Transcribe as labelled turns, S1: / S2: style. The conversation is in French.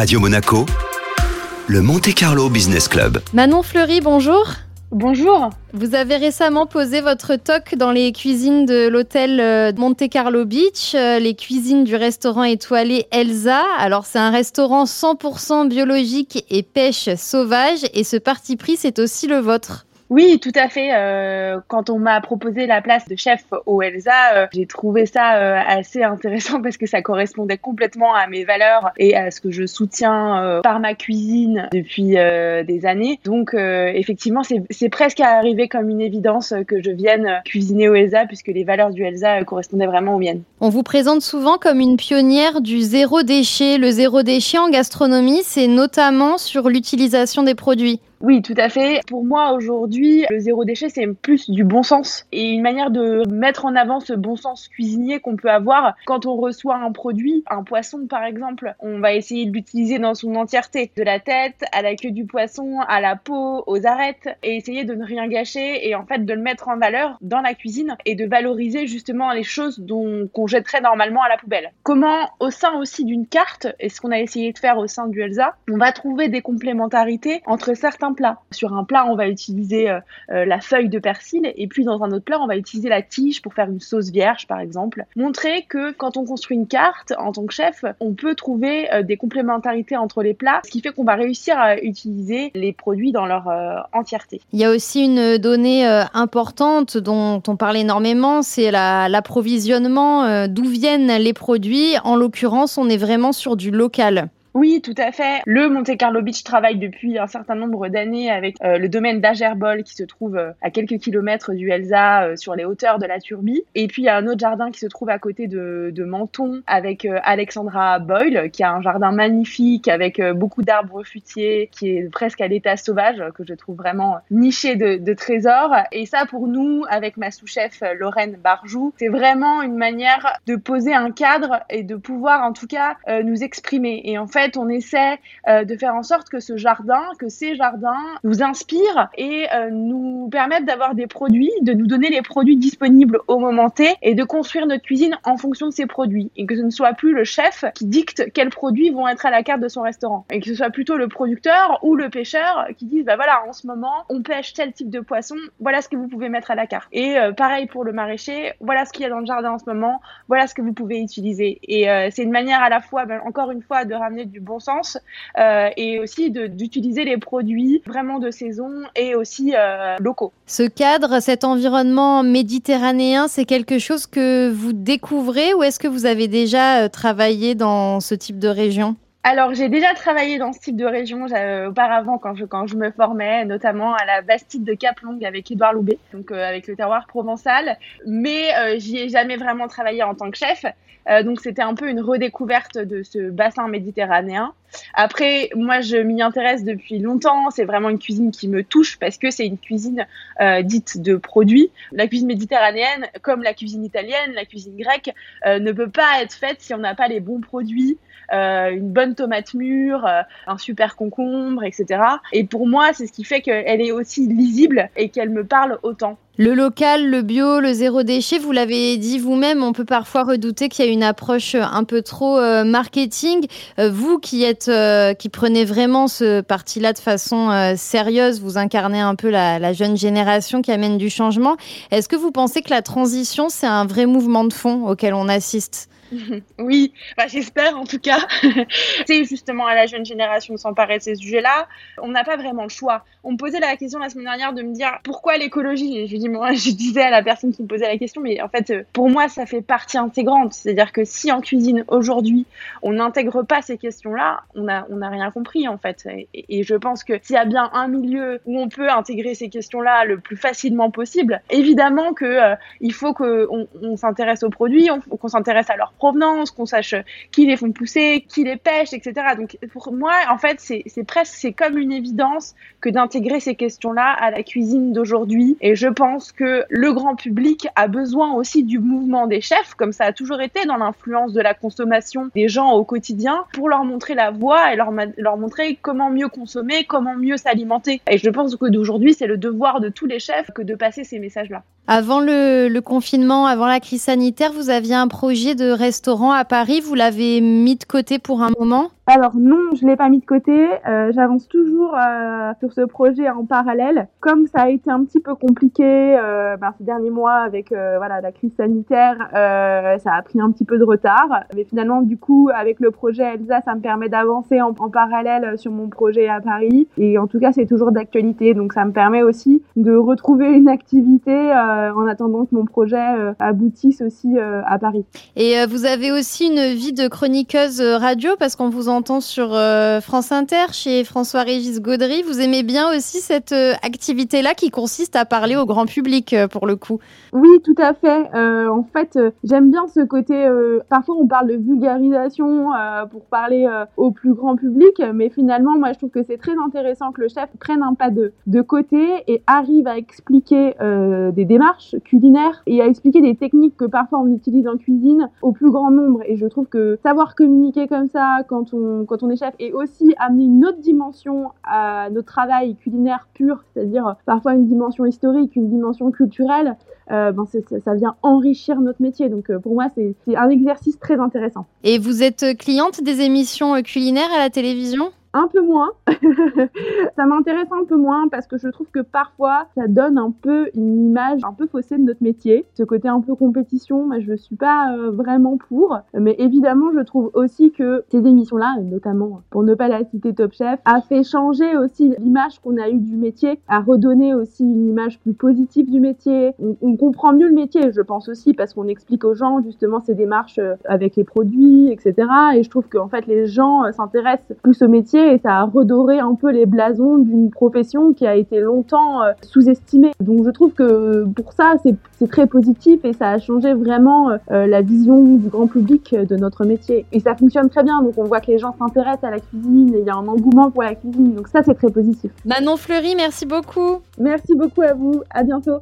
S1: Radio Monaco, le Monte Carlo Business Club.
S2: Manon Fleury, bonjour.
S3: Bonjour.
S2: Vous avez récemment posé votre toque dans les cuisines de l'hôtel euh, Monte Carlo Beach, euh, les cuisines du restaurant étoilé Elsa. Alors c'est un restaurant 100% biologique et pêche sauvage et ce parti pris c'est aussi le vôtre.
S3: Oui, tout à fait. Euh, quand on m'a proposé la place de chef au Elsa, euh, j'ai trouvé ça euh, assez intéressant parce que ça correspondait complètement à mes valeurs et à ce que je soutiens par ma cuisine depuis des années. Donc effectivement, c'est presque arrivé comme une évidence que je vienne cuisiner au Elsa puisque les valeurs du Elsa correspondaient vraiment aux miennes.
S2: On vous présente souvent comme une pionnière du zéro déchet. Le zéro déchet en gastronomie, c'est notamment sur l'utilisation des produits.
S3: Oui, tout à fait. Pour moi, aujourd'hui, le zéro déchet, c'est plus du bon sens et une manière de mettre en avant ce bon sens cuisinier qu'on peut avoir quand on reçoit un produit, un poisson par exemple. On va essayer de l'utiliser dans son entièreté, de la tête à la queue du poisson, à la peau, aux arêtes, et essayer de ne rien gâcher et en fait de le mettre en valeur dans la cuisine et de valoriser justement les choses dont qu'on jetterait normalement à la poubelle. Comment, au sein aussi d'une carte, et ce qu'on a essayé de faire au sein du Elsa, on va trouver des complémentarités entre certains plat. Sur un plat, on va utiliser euh, euh, la feuille de persil et puis dans un autre plat, on va utiliser la tige pour faire une sauce vierge, par exemple. Montrer que quand on construit une carte en tant que chef, on peut trouver euh, des complémentarités entre les plats, ce qui fait qu'on va réussir à utiliser les produits dans leur entièreté.
S2: Il y a aussi une donnée importante dont on parle énormément, c'est l'approvisionnement, d'où viennent les produits. En l'occurrence, on est vraiment sur du local.
S3: Oui, tout à fait. Le Monte Carlo Beach travaille depuis un certain nombre d'années avec euh, le domaine d'Agerbol qui se trouve euh, à quelques kilomètres du Elsa euh, sur les hauteurs de la Turbie. Et puis il y a un autre jardin qui se trouve à côté de, de Menton avec Alexandra Boyle qui a un jardin magnifique avec beaucoup d'arbres fruitiers qui est presque à l'état sauvage que je trouve vraiment niché de, de trésors. Et ça pour nous avec ma sous-chef Lorraine Barjou, c'est vraiment une manière de poser un cadre et de pouvoir en tout cas nous exprimer. Et en fait on essaie euh, de faire en sorte que ce jardin, que ces jardins nous inspirent et euh, nous permettent d'avoir des produits, de nous donner les produits disponibles au moment T et de construire notre cuisine en fonction de ces produits et que ce ne soit plus le chef qui dicte quels produits vont être à la carte de son restaurant et que ce soit plutôt le producteur ou le pêcheur qui disent bah voilà en ce moment on pêche tel type de poisson, voilà ce que vous pouvez mettre à la carte. Et euh, pareil pour le maraîcher, voilà ce qu'il y a dans le jardin en ce moment, voilà ce que vous pouvez utiliser. Et c'est une manière à la fois, ben, encore une fois, de ramener du bon sens euh, et aussi d'utiliser les produits vraiment de saison et aussi euh, locaux.
S2: Ce cadre, cet environnement méditerranéen, c'est quelque chose que vous découvrez ou est-ce que vous avez déjà euh, travaillé dans ce type de région?
S3: Alors, j'ai déjà travaillé dans ce type de région auparavant quand je, quand je me formais, notamment à la Bastide de Caplong avec Édouard Loubet, donc avec le terroir provençal. Mais j'y ai jamais vraiment travaillé en tant que chef. Euh, donc c'était un peu une redécouverte de ce bassin méditerranéen. Après, moi je m'y intéresse depuis longtemps. C'est vraiment une cuisine qui me touche parce que c'est une cuisine euh, dite de produits. La cuisine méditerranéenne, comme la cuisine italienne, la cuisine grecque, euh, ne peut pas être faite si on n'a pas les bons produits. une bonne tomate mûre, un super concombre, etc. Et pour moi, c'est ce qui fait qu'elle est aussi lisible et qu'elle me parle autant.
S2: Le local, le bio, le zéro déchet, vous l'avez dit vous-même, on peut parfois redouter qu'il y a une approche un peu trop euh, marketing. Euh, vous qui êtes, euh, qui prenez vraiment ce parti-là de façon sérieuse, vous incarnez un peu la, la, jeune génération qui amène du changement. Est-ce que vous pensez que la transition, c'est un vrai mouvement de fond auquel on assiste?
S3: Oui, bah, j'espère en tout cas. c'est justement à la jeune génération de s'emparer de ces sujets-là. On n'a pas vraiment le choix. On me posait la question la semaine dernière de me dire pourquoi l'écologie Et je disais à la personne qui me posait la question, mais en fait, euh, pour moi, ça fait partie intégrante. C'est-à-dire que si en cuisine aujourd'hui, on n'intègre pas ces questions-là, on n'a rien compris en fait. Et, je pense que s'il y a bien un milieu où on peut intégrer ces questions-là le plus facilement possible, évidemment que euh, il faut qu'on on, s'intéresse aux produits, qu'on s'intéresse à leur provenance, qu'on sache qui les font pousser, qui les pêche, etc. Donc pour moi, en fait, c'est presque c'est comme une évidence que d'intégrer ces questions-là à la cuisine d'aujourd'hui. Et je pense que le grand public a besoin aussi du mouvement des chefs, comme ça a toujours été dans l'influence de la consommation des gens au quotidien, pour leur montrer la voie et leur, leur montrer comment mieux consommer, comment mieux s'alimenter. Et je pense que d'aujourd'hui, c'est le devoir de tous les chefs que de passer ces messages-là.
S2: Avant le, confinement, avant la crise sanitaire, vous aviez un projet de restaurant à Paris. Vous l'avez mis de côté pour un moment?
S3: Alors non, je l'ai pas mis de côté. Euh, J'avance toujours euh, sur ce projet en parallèle. Comme ça a été un petit peu compliqué euh, ben, ces derniers mois avec voilà la crise sanitaire, ça a pris un petit peu de retard. Mais finalement, du coup, avec le projet Elsa, ça me permet d'avancer en, en, parallèle sur mon projet à Paris. Et en tout cas, c'est toujours d'actualité. Donc ça me permet aussi de retrouver une activité en attendant que mon projet aboutisse aussi à Paris.
S2: Et vous avez aussi une vie de chroniqueuse radio parce qu'on vous sur euh, France Inter chez François-Régis Gaudry. Vous aimez bien aussi cette euh, activité-là qui consiste à parler au grand public euh, pour le coup?
S3: Oui, tout à fait. en fait, j'aime bien ce côté. parfois, on parle de vulgarisation pour parler au plus grand public, mais finalement, moi, je trouve que c'est très intéressant que le chef prenne un pas de, de côté et arrive à expliquer des démarches culinaires et à expliquer des techniques que parfois on utilise en cuisine au plus grand nombre. Et je trouve que savoir communiquer comme ça, quand on, quand on est chef et aussi amener une autre dimension à notre travail culinaire pur, c'est-à-dire parfois une dimension historique, une dimension culturelle, euh, ben ça vient enrichir notre métier. Donc euh, pour moi, c'est un exercice très intéressant.
S2: Et vous êtes cliente des émissions culinaires à la télévision?
S3: Un peu moins. ça m'intéresse un peu moins parce que je trouve que parfois ça donne un peu une image un peu faussée de notre métier. Ce côté un peu compétition, mais je suis pas euh, vraiment pour. Mais évidemment, je trouve aussi que ces émissions-là, notamment pour ne pas la citer Top Chef, a fait changer aussi l'image qu'on a eue du métier, a redonné aussi une image plus positive du métier. On, on comprend mieux le métier, je pense aussi, parce qu'on explique aux gens justement ces démarches euh, avec les produits, etc. Et je trouve qu'en fait les gens euh, s'intéressent plus au métier et ça a redoré un peu les blasons d'une profession qui a été longtemps euh, sous-estimée. Donc je trouve que pour ça, c'est très positif et ça a changé vraiment euh, la vision du grand public de notre métier. Et ça fonctionne très bien, donc on voit que les gens s'intéressent à la cuisine et il y a un engouement pour la cuisine. Donc ça, c'est très positif.
S2: Manon Fleury, merci beaucoup.
S3: Merci beaucoup à vous. À bientôt.